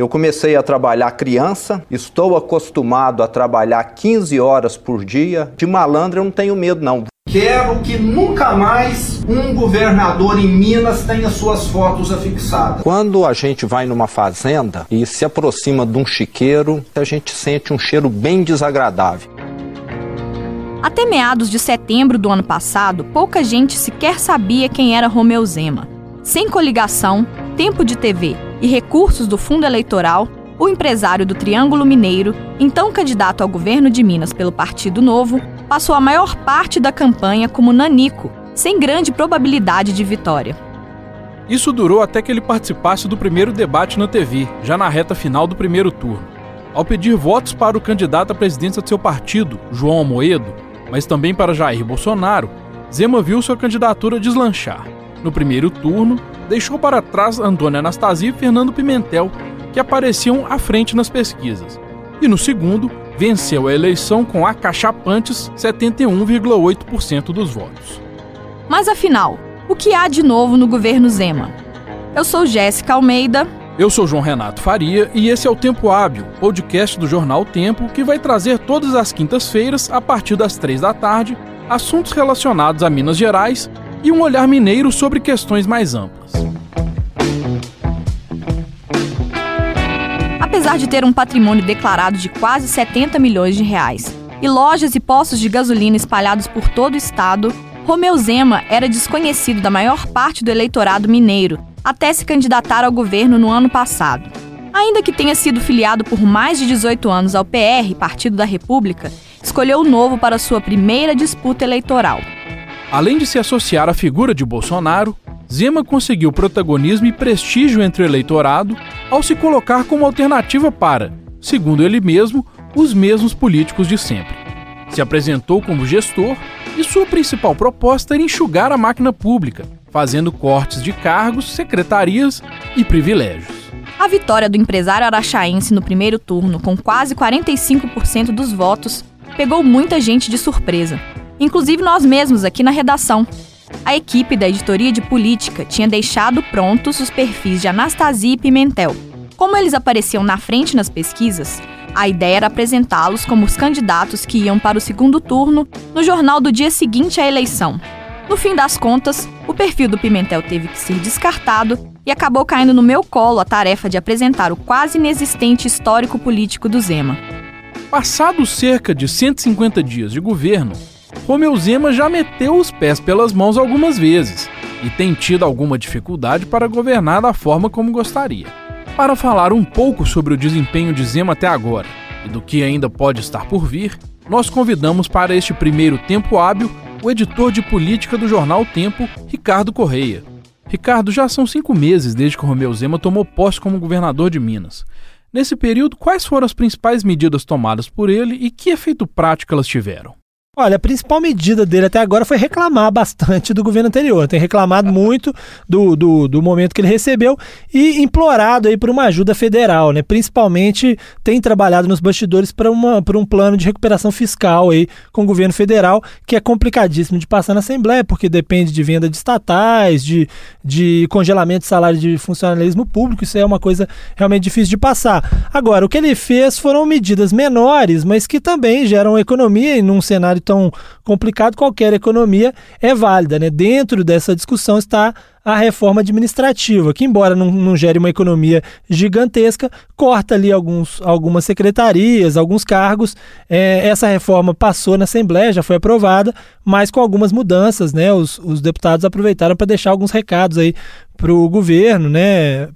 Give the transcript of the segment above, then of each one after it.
Eu comecei a trabalhar criança, estou acostumado a trabalhar 15 horas por dia. De malandro eu não tenho medo, não. Quero que nunca mais um governador em Minas tenha suas fotos afixadas. Quando a gente vai numa fazenda e se aproxima de um chiqueiro, a gente sente um cheiro bem desagradável. Até meados de setembro do ano passado, pouca gente sequer sabia quem era Romeu Zema. Sem coligação, tempo de TV e recursos do fundo eleitoral, o empresário do Triângulo Mineiro, então candidato ao governo de Minas pelo Partido Novo, passou a maior parte da campanha como nanico, sem grande probabilidade de vitória. Isso durou até que ele participasse do primeiro debate na TV, já na reta final do primeiro turno. Ao pedir votos para o candidato à presidência de seu partido, João Amoedo, mas também para Jair Bolsonaro, Zema viu sua candidatura deslanchar. No primeiro turno, deixou para trás Antônio Anastasia e Fernando Pimentel, que apareciam à frente nas pesquisas. E no segundo, venceu a eleição com acachapantes 71,8% dos votos. Mas afinal, o que há de novo no governo Zema? Eu sou Jéssica Almeida. Eu sou João Renato Faria e esse é o Tempo Hábil, podcast do jornal Tempo, que vai trazer todas as quintas-feiras, a partir das três da tarde, assuntos relacionados a Minas Gerais e um olhar mineiro sobre questões mais amplas. Apesar de ter um patrimônio declarado de quase 70 milhões de reais e lojas e postos de gasolina espalhados por todo o estado, Romeu Zema era desconhecido da maior parte do eleitorado mineiro até se candidatar ao governo no ano passado. Ainda que tenha sido filiado por mais de 18 anos ao PR, Partido da República, escolheu o Novo para sua primeira disputa eleitoral. Além de se associar à figura de Bolsonaro, Zema conseguiu protagonismo e prestígio entre o eleitorado ao se colocar como alternativa para, segundo ele mesmo, os mesmos políticos de sempre. Se apresentou como gestor e sua principal proposta era enxugar a máquina pública, fazendo cortes de cargos, secretarias e privilégios. A vitória do empresário araxaense no primeiro turno, com quase 45% dos votos, pegou muita gente de surpresa inclusive nós mesmos aqui na redação. A equipe da editoria de política tinha deixado prontos os perfis de Anastasia e Pimentel. Como eles apareciam na frente nas pesquisas, a ideia era apresentá-los como os candidatos que iam para o segundo turno no jornal do dia seguinte à eleição. No fim das contas, o perfil do Pimentel teve que ser descartado e acabou caindo no meu colo a tarefa de apresentar o quase inexistente histórico político do Zema. Passados cerca de 150 dias de governo, Romeu Zema já meteu os pés pelas mãos algumas vezes e tem tido alguma dificuldade para governar da forma como gostaria. Para falar um pouco sobre o desempenho de Zema até agora e do que ainda pode estar por vir, nós convidamos para este primeiro tempo hábil o editor de política do jornal Tempo, Ricardo Correia. Ricardo, já são cinco meses desde que Romeu Zema tomou posse como governador de Minas. Nesse período, quais foram as principais medidas tomadas por ele e que efeito prático elas tiveram? Olha, a principal medida dele até agora foi reclamar bastante do governo anterior. Tem reclamado muito do, do, do momento que ele recebeu e implorado aí por uma ajuda federal, né? Principalmente tem trabalhado nos bastidores para um plano de recuperação fiscal aí com o governo federal, que é complicadíssimo de passar na Assembleia, porque depende de venda de estatais, de, de congelamento de salário de funcionalismo público. Isso é uma coisa realmente difícil de passar. Agora, o que ele fez foram medidas menores, mas que também geram economia e num cenário cenário tão complicado, qualquer economia é válida. Né? Dentro dessa discussão está a reforma administrativa, que, embora não, não, gere uma economia gigantesca, corta ali alguns, algumas secretarias, alguns cargos. É, essa reforma passou na Assembleia, já foi aprovada, mas com algumas mudanças, né? Os, os deputados aproveitaram para deixar alguns recados aí para o governo, né?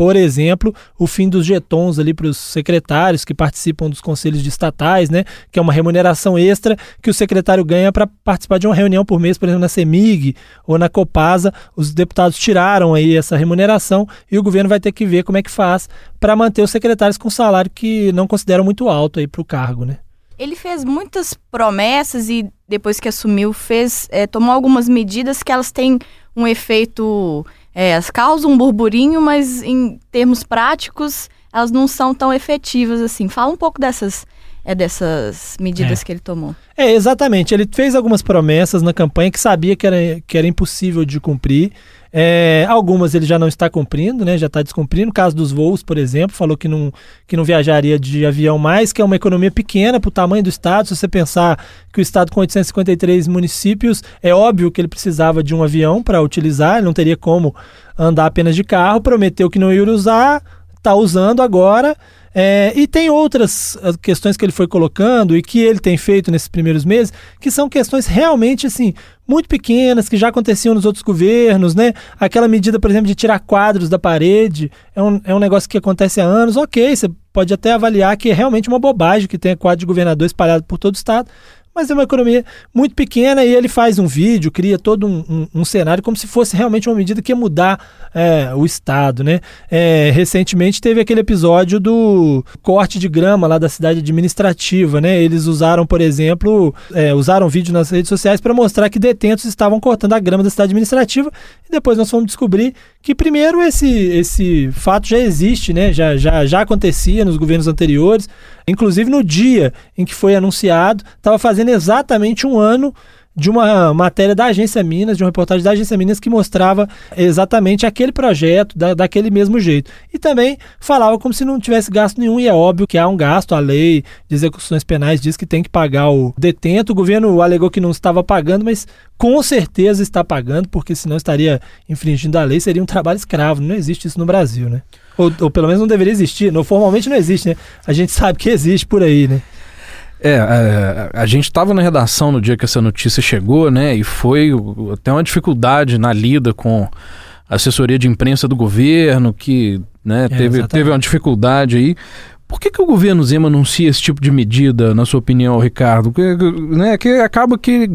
Por exemplo, o fim dos jetons ali para os secretários que participam dos conselhos de estatais, né? Que é uma remuneração extra que o secretário ganha para participar de uma reunião por mês, por exemplo, na CEMIG ou na Copasa. Os deputados tiraram aí essa remuneração e o governo vai ter que ver como é que faz para manter os secretários com salário que não consideram muito alto aí para o cargo, né? Ele fez muitas promessas e depois que assumiu fez é, tomou algumas medidas que elas têm um efeito é, elas causam um burburinho, mas em termos práticos, elas não são tão efetivas assim. Fala um pouco dessas, é, dessas medidas é. que ele tomou. É, exatamente. Ele fez algumas promessas na campanha que sabia que era, que era impossível de cumprir. É, algumas ele já não está cumprindo, né? Já está descumprindo. No caso dos voos, por exemplo, falou que não, que não viajaria de avião mais, que é uma economia pequena para o tamanho do estado. Se você pensar que o estado com 853 municípios, é óbvio que ele precisava de um avião para utilizar, ele não teria como andar apenas de carro. Prometeu que não ia usar, está usando agora. É, e tem outras ah, questões que ele foi colocando e que ele tem feito nesses primeiros meses, que são questões realmente assim muito pequenas, que já aconteciam nos outros governos, né? Aquela medida, por exemplo, de tirar quadros da parede, é um, é um negócio que acontece há anos. Ok, você pode até avaliar que é realmente uma bobagem que tenha quadro de governador espalhado por todo o estado, mas é uma economia muito pequena e ele faz um vídeo, cria todo um, um, um cenário como se fosse realmente uma medida que ia mudar é, o Estado, né? É, recentemente teve aquele episódio do corte de grama lá da cidade administrativa, né? Eles usaram, por exemplo, é, usaram vídeo nas redes sociais para mostrar que detentos estavam cortando a grama da cidade administrativa e depois nós fomos descobrir que primeiro esse, esse fato já existe, né? Já, já, já acontecia nos governos anteriores, inclusive no dia em que foi anunciado, estava fazendo exatamente um ano de uma matéria da Agência Minas, de uma reportagem da Agência Minas que mostrava exatamente aquele projeto da, daquele mesmo jeito. E também falava como se não tivesse gasto nenhum, e é óbvio que há um gasto, a lei de execuções penais diz que tem que pagar o detento. O governo alegou que não estava pagando, mas com certeza está pagando, porque senão estaria infringindo a lei, seria um trabalho escravo. Não existe isso no Brasil, né? Ou, ou pelo menos não deveria existir. No, formalmente não existe, né? A gente sabe que existe por aí, né? É, a, é, a gente estava na redação no dia que essa notícia chegou, né? E foi até uma dificuldade na lida com a assessoria de imprensa do governo, que né, é, teve, teve uma dificuldade aí. Por que, que o governo Zema anuncia esse tipo de medida, na sua opinião, Ricardo? Que, né, que acaba que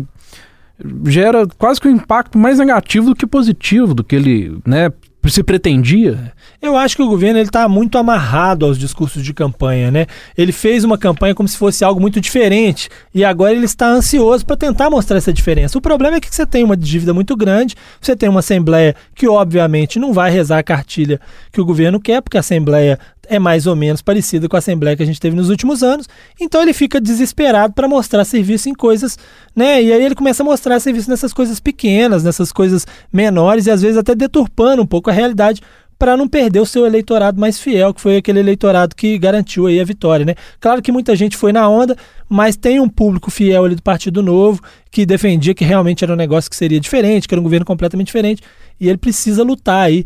gera quase que um impacto mais negativo do que positivo do que ele né, se pretendia? Eu acho que o governo está muito amarrado aos discursos de campanha, né? Ele fez uma campanha como se fosse algo muito diferente e agora ele está ansioso para tentar mostrar essa diferença. O problema é que você tem uma dívida muito grande, você tem uma assembleia que obviamente não vai rezar a cartilha que o governo quer, porque a assembleia é mais ou menos parecida com a assembleia que a gente teve nos últimos anos. Então ele fica desesperado para mostrar serviço em coisas, né? E aí ele começa a mostrar serviço nessas coisas pequenas, nessas coisas menores e às vezes até deturpando um pouco a realidade para não perder o seu eleitorado mais fiel, que foi aquele eleitorado que garantiu aí a vitória, né? Claro que muita gente foi na onda, mas tem um público fiel ali do Partido Novo que defendia que realmente era um negócio que seria diferente, que era um governo completamente diferente, e ele precisa lutar aí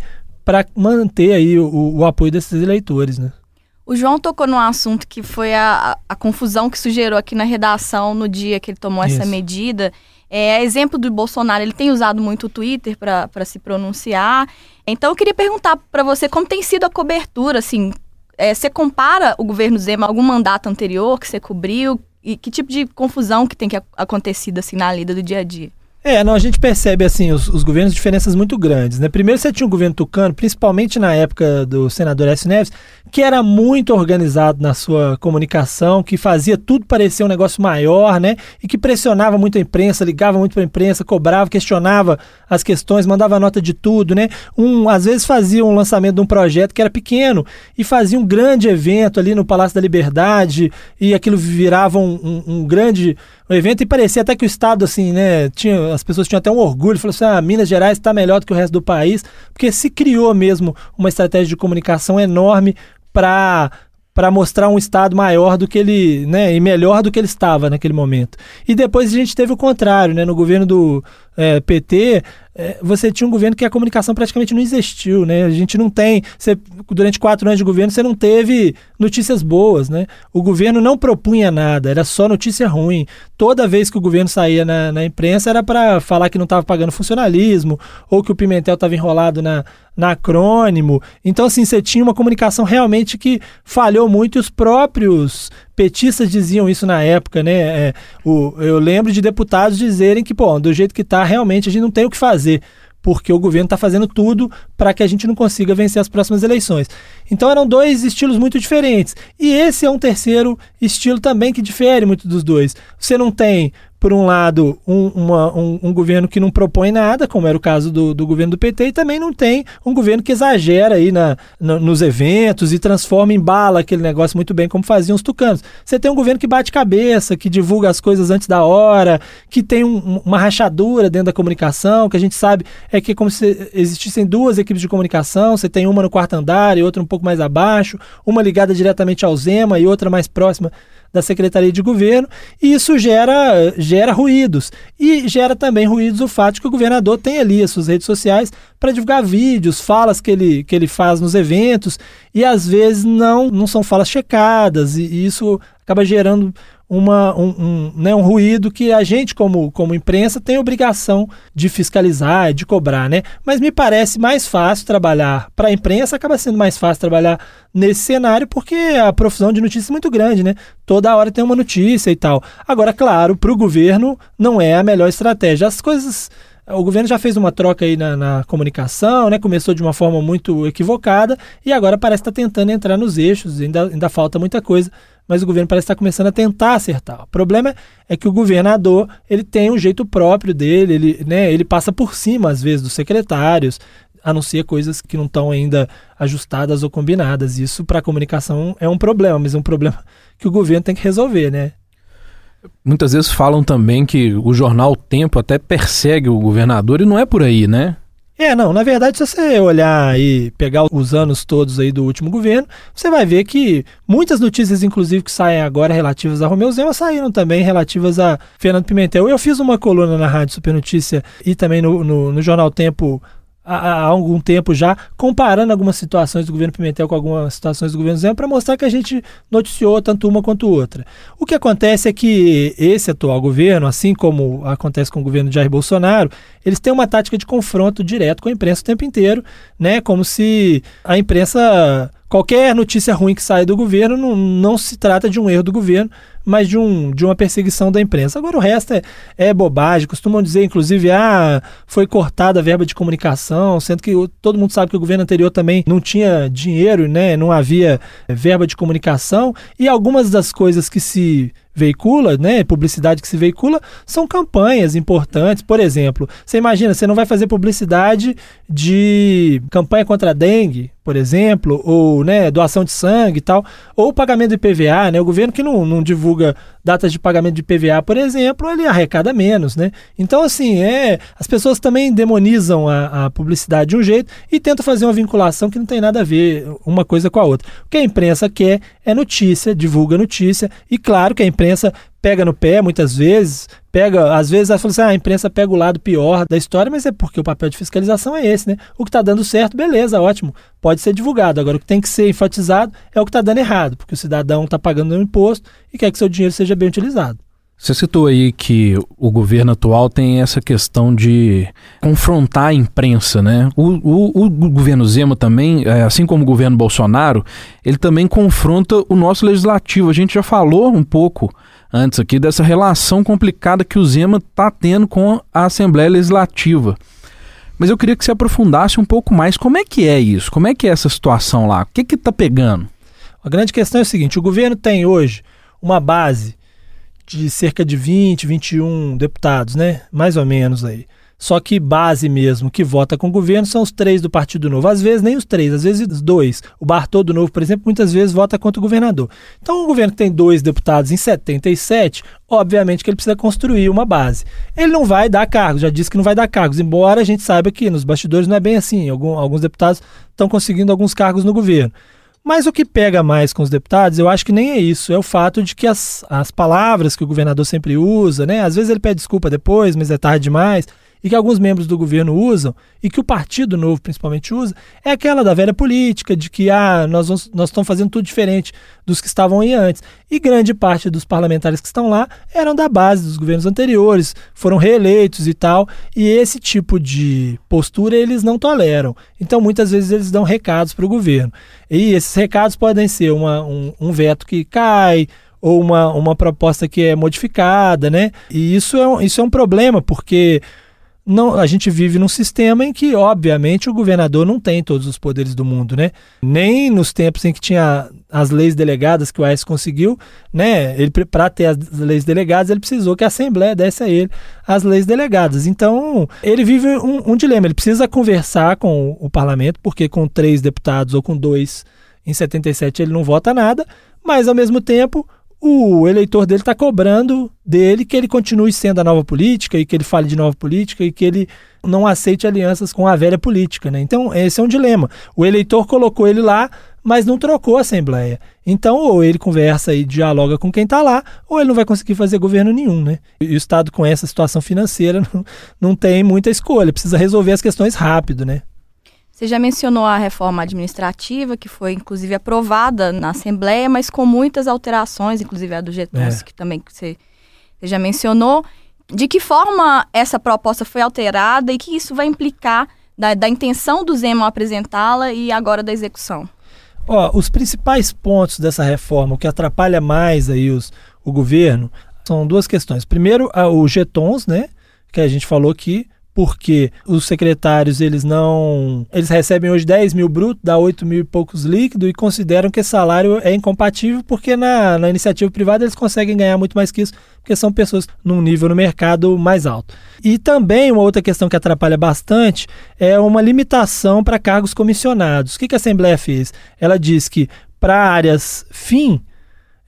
para manter aí o, o, apoio desses eleitores, né? O João tocou num assunto que foi a, a confusão que sugerou aqui na redação no dia que ele tomou Isso. essa medida. É, exemplo do Bolsonaro, ele tem usado muito o Twitter para se pronunciar. Então eu queria perguntar para você como tem sido a cobertura, assim, é, você compara o governo Zema a algum mandato anterior que você cobriu e que tipo de confusão que tem que acontecido assim na lida do dia a dia? É, não, a gente percebe assim os, os, governos diferenças muito grandes, né? Primeiro você tinha um governo tucano, principalmente na época do senador S. Neves, que era muito organizado na sua comunicação, que fazia tudo parecer um negócio maior, né? E que pressionava muito a imprensa, ligava muito para a imprensa, cobrava, questionava as questões, mandava nota de tudo, né? Um, às vezes fazia um lançamento de um projeto que era pequeno e fazia um grande evento ali no Palácio da Liberdade e aquilo virava um, um, um grande evento e parecia até que o Estado, assim, né, tinha, as pessoas tinham até um orgulho, falou assim, ah, Minas Gerais está melhor do que o resto do país, porque se criou mesmo uma estratégia de comunicação enorme para para mostrar um estado maior do que ele, né, e melhor do que ele estava naquele momento. E depois a gente teve o contrário, né, no governo do é, PT, você tinha um governo que a comunicação praticamente não existiu, né? A gente não tem, você, durante quatro anos de governo, você não teve notícias boas, né? O governo não propunha nada, era só notícia ruim. Toda vez que o governo saía na, na imprensa era para falar que não estava pagando funcionalismo ou que o Pimentel estava enrolado na, na acrônimo. Então, assim, você tinha uma comunicação realmente que falhou muito e os próprios petistas diziam isso na época, né? É, o, eu lembro de deputados dizerem que, pô, do jeito que está, realmente a gente não tem o que fazer porque o governo está fazendo tudo para que a gente não consiga vencer as próximas eleições. Então eram dois estilos muito diferentes. E esse é um terceiro estilo também que difere muito dos dois. Você não tem por um lado, um, uma, um, um, governo que não propõe nada, como era o caso do, do, governo do PT, e também não tem um governo que exagera aí na, nos eventos e transforma em bala aquele negócio muito bem, como faziam os tucanos. Você tem um governo que bate cabeça, que divulga as coisas antes da hora, que tem um, uma rachadura dentro da comunicação, que a gente sabe é que é como se existissem duas equipes de comunicação, você tem uma no quarto andar e outra um pouco mais abaixo, uma ligada diretamente ao Zema e outra mais próxima da Secretaria de Governo, e isso gera, gera ruídos. E gera também ruídos o fato de que o governador tem ali as suas redes sociais para divulgar vídeos, falas que ele, que ele faz nos eventos, e às vezes não, não são falas checadas, e, e isso acaba gerando uma, um, um, né, um ruído que a gente, como, como imprensa, tem obrigação de fiscalizar, de cobrar, né? Mas me parece mais fácil trabalhar para a imprensa, acaba sendo mais fácil trabalhar nesse cenário, porque a profusão de notícias é muito grande, né? Toda hora tem uma notícia e tal. Agora, claro, para o governo não é a melhor estratégia. As coisas o governo já fez uma troca aí na, na, comunicação, né? Começou de uma forma muito equivocada e agora parece estar tá tentando entrar nos eixos, ainda, ainda falta muita coisa mas o governo parece estar começando a tentar acertar. O problema é que o governador ele tem um jeito próprio dele, ele, né, ele passa por cima, às vezes, dos secretários, anuncia coisas que não estão ainda ajustadas ou combinadas. Isso, para a comunicação, é um problema, mas é um problema que o governo tem que resolver, né? Muitas vezes falam também que o jornal Tempo até persegue o governador e não é por aí, né? É, não, na verdade, se você olhar e pegar os anos todos aí do último governo, você vai ver que muitas notícias, inclusive, que saem agora relativas a Romeu Zema, saíram também relativas a Fernando Pimentel. Eu fiz uma coluna na Rádio Super Notícia e também no, no, no Jornal Tempo há, há, algum tempo já, comparando algumas situações do governo Pimentel com algumas situações do governo Zema, para mostrar que a gente noticiou tanto uma quanto outra. O que acontece é que esse atual governo, assim como acontece com o governo de Jair Bolsonaro, eles têm uma tática de confronto direto com a imprensa o tempo inteiro, né? Como se a imprensa qualquer notícia ruim que sai do governo não, não se trata de um erro do governo, mas de, um, de uma perseguição da imprensa. Agora o resto é, é bobagem. Costumam dizer, inclusive, ah, foi cortada a verba de comunicação, sendo que todo mundo sabe que o governo anterior também não tinha dinheiro, né? Não havia verba de comunicação. E algumas das coisas que se veicula, né, publicidade que se veicula, são campanhas importantes. Por exemplo, você imagina, você não vai fazer publicidade de campanha contra a dengue, por exemplo, ou né, doação de sangue e tal, ou pagamento de PVA, né? O governo que não, não divulga datas de pagamento de PVA, por exemplo, ele arrecada menos, né? Então, assim, é, as pessoas também demonizam a, a, publicidade de um jeito e tentam fazer uma vinculação que não tem nada a ver uma coisa com a outra. O que a imprensa quer é notícia, divulga notícia, e claro que a imprensa pega no pé muitas vezes, pega, às vezes ela fala assim, ah, a imprensa pega o lado pior da história, mas é porque o papel de fiscalização é esse, né? O que está dando certo, beleza, ótimo, pode ser divulgado. Agora, o que tem que ser enfatizado é o que está dando errado, porque o cidadão está pagando um imposto e quer que seu dinheiro seja bem utilizado. Você citou aí que o governo atual tem essa questão de confrontar a imprensa, né? O, o, o, governo Zema também, é, assim como o governo Bolsonaro, ele também confronta o nosso legislativo. A gente já falou um pouco antes aqui dessa relação complicada que o Zema está tendo com a Assembleia Legislativa. Mas eu queria que você aprofundasse um pouco mais como é que é isso, como é que é essa situação lá, o que que está pegando? A grande questão é o seguinte, o governo tem hoje uma base de cerca de 20, 21 deputados, né? Mais ou menos aí. Só que base mesmo que vota com o governo são os três do Partido Novo. Às vezes nem os três, às vezes os dois. O Bartô do Novo, por exemplo, muitas vezes vota contra o governador. Então, o governo que tem dois deputados em 77, obviamente que ele precisa construir uma base. Ele não vai dar cargos, já disse que não vai dar cargos, embora a gente saiba que nos bastidores não é bem assim. Alguns deputados estão conseguindo alguns cargos no governo. Mas o que pega mais com os deputados, eu acho que nem é isso. É o fato de que as, as palavras que o governador sempre usa, né? Às vezes ele pede desculpa depois, mas é tarde demais e que alguns membros do governo usam, e que o Partido Novo principalmente usa, é aquela da velha política, de que ah, nós, vamos, nós estamos fazendo tudo diferente dos que estavam aí antes. E grande parte dos parlamentares que estão lá eram da base dos governos anteriores, foram reeleitos e tal, e esse tipo de postura eles não toleram. Então muitas vezes eles dão recados para o governo. E esses recados podem ser uma, um, um veto que cai, ou uma, uma proposta que é modificada, né? E isso é um, isso é um problema, porque não, a gente vive num sistema em que, obviamente, o governador não tem todos os poderes do mundo, né? Nem nos tempos em que tinha as leis delegadas que o Aécio conseguiu, né? Ele para ter as leis delegadas, ele precisou que a Assembleia desse a ele as leis delegadas. Então, ele vive um, um dilema. Ele precisa conversar com o, o parlamento, porque com três deputados ou com dois em 77 ele não vota nada, mas ao mesmo tempo o eleitor dele está cobrando dele que ele continue sendo a nova política e que ele fale de nova política e que ele não aceite alianças com a velha política. Né? Então, esse é um dilema. O eleitor colocou ele lá, mas não trocou a Assembleia. Então, ou ele conversa e dialoga com quem está lá, ou ele não vai conseguir fazer governo nenhum. Né? E o Estado, com essa situação financeira, não, não tem muita escolha, precisa resolver as questões rápido. Né? Você já mencionou a reforma administrativa, que foi inclusive aprovada na Assembleia, mas com muitas alterações, inclusive a do Getúlio, é. que também você já mencionou. De que forma essa proposta foi alterada e que isso vai implicar da, da intenção do Zema apresentá-la e agora da execução? Ó, os principais pontos dessa reforma, o que atrapalha mais aí os, o governo, são duas questões. Primeiro, os getons, né? Que a gente falou que porque os secretários eles não eles recebem hoje 10 mil bruto, dá 8 mil e poucos líquido e consideram que esse salário é incompatível porque na, na iniciativa privada eles conseguem ganhar muito mais que isso porque são pessoas num nível no mercado mais alto. E também uma outra questão que atrapalha bastante é uma limitação para cargos comissionados. O que, que a Assembleia fez? Ela diz que para áreas fim,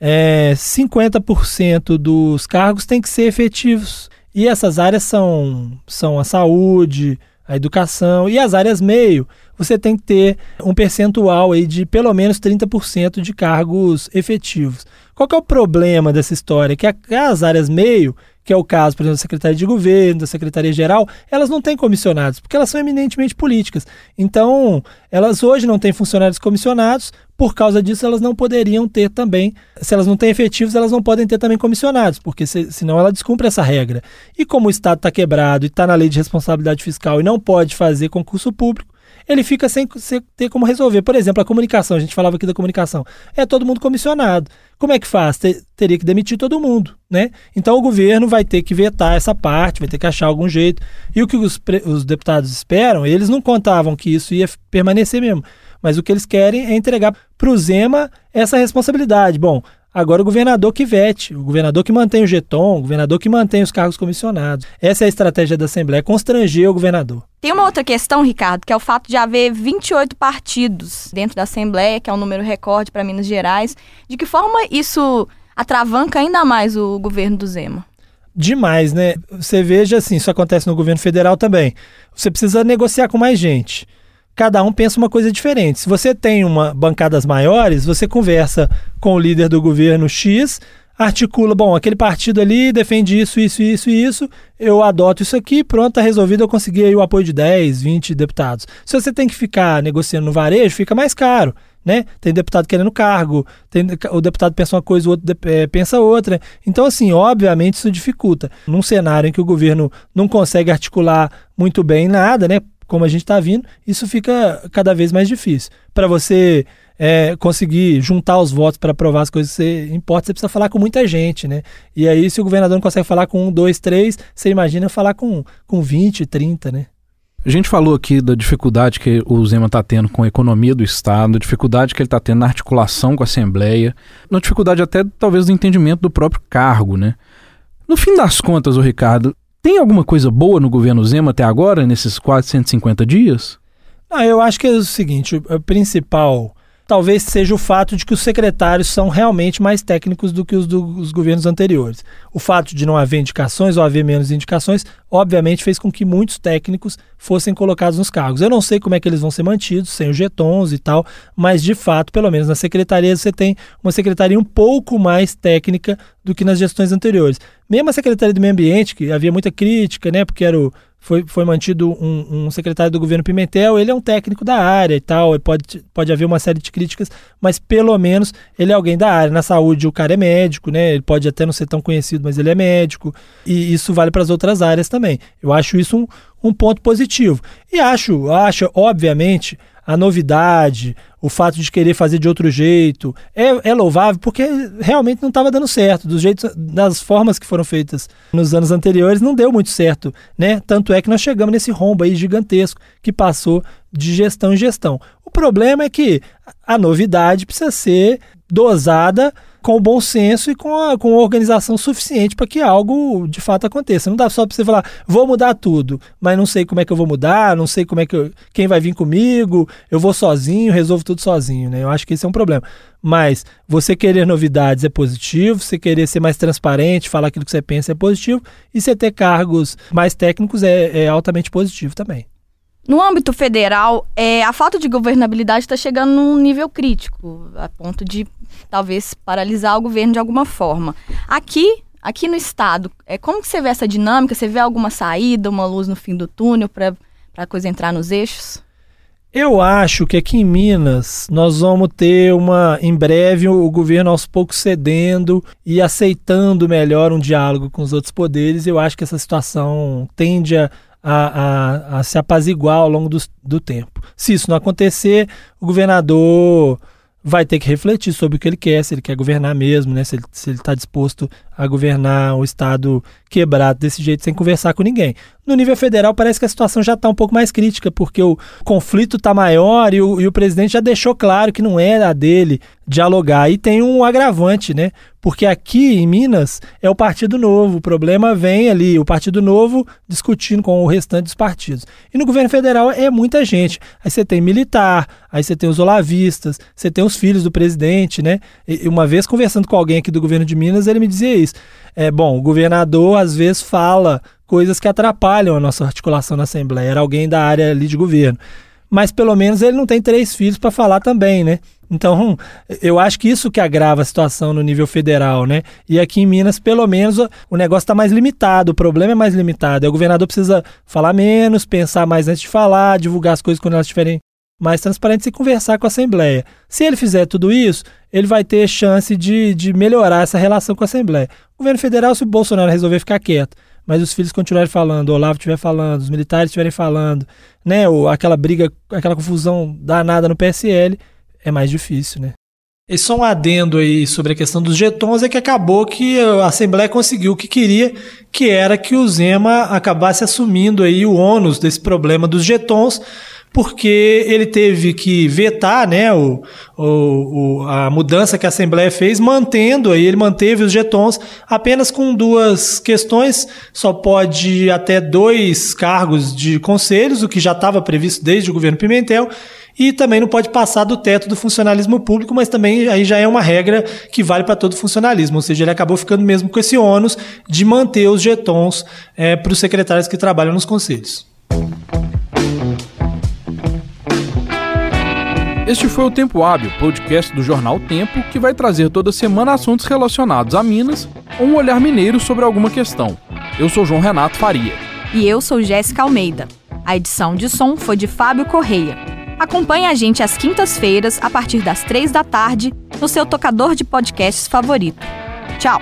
é, 50% dos cargos têm que ser efetivos e essas áreas são, são a saúde, a educação e as áreas meio. Você tem que ter um percentual aí de pelo menos 30% de cargos efetivos. Qual é o problema dessa história? Que as áreas meio que é o caso, por exemplo, da Secretaria de Governo, da Secretaria-Geral, elas não têm comissionados, porque elas são eminentemente políticas. Então, elas hoje não têm funcionários comissionados, por causa disso elas não poderiam ter também, se elas não têm efetivos, elas não podem ter também comissionados, porque se, senão ela descumpre essa regra. E como o Estado está quebrado e está na lei de responsabilidade fiscal e não pode fazer concurso público, ele fica sem, ter como resolver. Por exemplo, a comunicação, a gente falava aqui da comunicação. É todo mundo comissionado. Como é que faz? Ter, teria que demitir todo mundo, né? Então o governo vai ter que vetar essa parte, vai ter que achar algum jeito. E o que os, os deputados esperam, eles não contavam que isso ia permanecer mesmo. Mas o que eles querem é entregar para o Zema essa responsabilidade. Bom, Agora o governador que vete, o governador que mantém o jeton, o governador que mantém os cargos comissionados. Essa é a estratégia da Assembleia, constranger o governador. Tem uma outra questão, Ricardo, que é o fato de haver 28 partidos dentro da Assembleia, que é um número recorde para Minas Gerais. De que forma isso atravanca ainda mais o governo do Zema? Demais, né? Você veja assim, isso acontece no governo federal também. Você precisa negociar com mais gente cada um pensa uma coisa diferente. Se você tem uma bancadas maiores, você conversa com o líder do governo X, articula, bom, aquele partido ali defende isso, isso, isso e isso, eu adoto isso aqui, pronto, tá resolvido, eu consegui o apoio de 10, 20 deputados. Se você tem que ficar negociando no varejo, fica mais caro. Né? Tem deputado querendo cargo, tem, o deputado pensa uma coisa, o outro é, pensa outra. Então, assim, obviamente isso dificulta. Num cenário em que o governo não consegue articular muito bem nada, né? Como a gente está vindo, isso fica cada vez mais difícil. Para você é, conseguir juntar os votos para aprovar as coisas que você importa, você precisa falar com muita gente, né? E aí, se o governador não consegue falar com um, dois, três, você imagina falar com, com 20, 30, né? A gente falou aqui da dificuldade que o Zema está tendo com a economia do Estado, a dificuldade que ele está tendo na articulação com a Assembleia, na dificuldade até talvez do entendimento do próprio cargo, né? No fim das contas, o Ricardo, tem alguma coisa boa no governo Zema até agora, nesses quase 150 dias? Ah, eu acho que é o seguinte: o principal talvez seja o fato de que os secretários são realmente mais técnicos do que os dos governos anteriores. O fato de não haver indicações ou haver menos indicações, obviamente, fez com que muitos técnicos fossem colocados nos cargos. Eu não sei como é que eles vão ser mantidos, sem os jetons e tal, mas de fato, pelo menos na secretaria, você tem uma secretaria um pouco mais técnica do que nas gestões anteriores. Mesmo a Secretaria do Meio Ambiente, que havia muita crítica, né, porque era o foi, foi mantido um, um, secretário do governo Pimentel, ele é um técnico da área e tal, pode, pode haver uma série de críticas, mas pelo menos ele é alguém da área. Na saúde o cara é médico, né? Ele pode até não ser tão conhecido, mas ele é médico, e isso vale para as outras áreas também. Eu acho isso um, um ponto positivo. E acho, acho, obviamente, a novidade, o fato de querer fazer de outro jeito, é, é louvável porque realmente não estava dando certo. Dos jeitos, das formas que foram feitas nos anos anteriores, não deu muito certo, né? Tanto é que nós chegamos nesse rombo aí gigantesco que passou de gestão em gestão. O problema é que a novidade precisa ser dosada com o bom senso e com a, com organização suficiente para que algo de fato aconteça. Não dá só para você falar, vou mudar tudo, mas não sei como é que eu vou mudar, não sei como é que eu, quem vai vir comigo, eu vou sozinho, resolvo tudo sozinho, né? Eu acho que esse é um problema. Mas você querer novidades é positivo, você querer ser mais transparente, falar aquilo que você pensa é positivo, e você ter cargos mais técnicos é, é altamente positivo também. No âmbito federal, é, a falta de governabilidade está chegando num nível crítico, a ponto de talvez paralisar o governo de alguma forma. Aqui, aqui no estado, é como que você vê essa dinâmica? Você vê alguma saída, uma luz no fim do túnel para a coisa entrar nos eixos? Eu acho que aqui em Minas nós vamos ter uma, em breve, o governo aos poucos cedendo e aceitando melhor um diálogo com os outros poderes. Eu acho que essa situação tende a, a, a, a se apaziguar ao longo do, do tempo. Se isso não acontecer, o governador vai ter que refletir sobre o que ele quer, se ele quer governar mesmo, né? se ele está disposto a governar o Estado quebrado desse jeito sem conversar com ninguém. No nível federal, parece que a situação já está um pouco mais crítica, porque o conflito está maior e o, e o presidente já deixou claro que não era a dele dialogar. E tem um agravante, né? Porque aqui em Minas é o Partido Novo. O problema vem ali, o Partido Novo discutindo com o restante dos partidos. E no governo federal é muita gente. Aí você tem militar, aí você tem os olavistas, você tem os filhos do presidente, né? E uma vez conversando com alguém aqui do governo de Minas, ele me dizia isso. É bom, o governador às vezes fala coisas que atrapalham a nossa articulação na Assembleia. Era alguém da área ali de governo. Mas pelo menos ele não tem três filhos para falar também, né? Então, eu acho que isso que agrava a situação no nível federal, né? E aqui em Minas, pelo menos, o negócio está mais limitado, o problema é mais limitado. O governador precisa falar menos, pensar mais antes de falar, divulgar as coisas quando elas estiverem mais transparentes e conversar com a Assembleia. Se ele fizer tudo isso, ele vai ter chance de, de melhorar essa relação com a Assembleia. O governo federal, se o Bolsonaro resolver ficar quieto, mas os filhos continuarem falando, o Olavo estiver falando, os militares estiverem falando, né, ou aquela briga, aquela confusão danada no PSL, é mais difícil, né? E só um adendo aí sobre a questão dos jetons é que acabou que a Assembleia conseguiu o que queria, que era que o Zema acabasse assumindo aí o ônus desse problema dos jetons, porque ele teve que vetar né, o, o, a mudança que a Assembleia fez, mantendo aí, ele manteve os jetons apenas com duas questões, só pode até dois cargos de conselhos, o que já estava previsto desde o governo Pimentel, e também não pode passar do teto do funcionalismo público, mas também aí já é uma regra que vale para todo funcionalismo, ou seja, ele acabou ficando mesmo com esse ônus de manter os jetons é, para os secretários que trabalham nos conselhos. Este foi o Tempo Hábil, podcast do jornal Tempo, que vai trazer toda semana assuntos relacionados a Minas ou um olhar mineiro sobre alguma questão. Eu sou João Renato Faria. E eu sou Jéssica Almeida. A edição de som foi de Fábio Correia. Acompanhe a gente às quintas-feiras, a partir das três da tarde, no seu tocador de podcasts favorito. Tchau!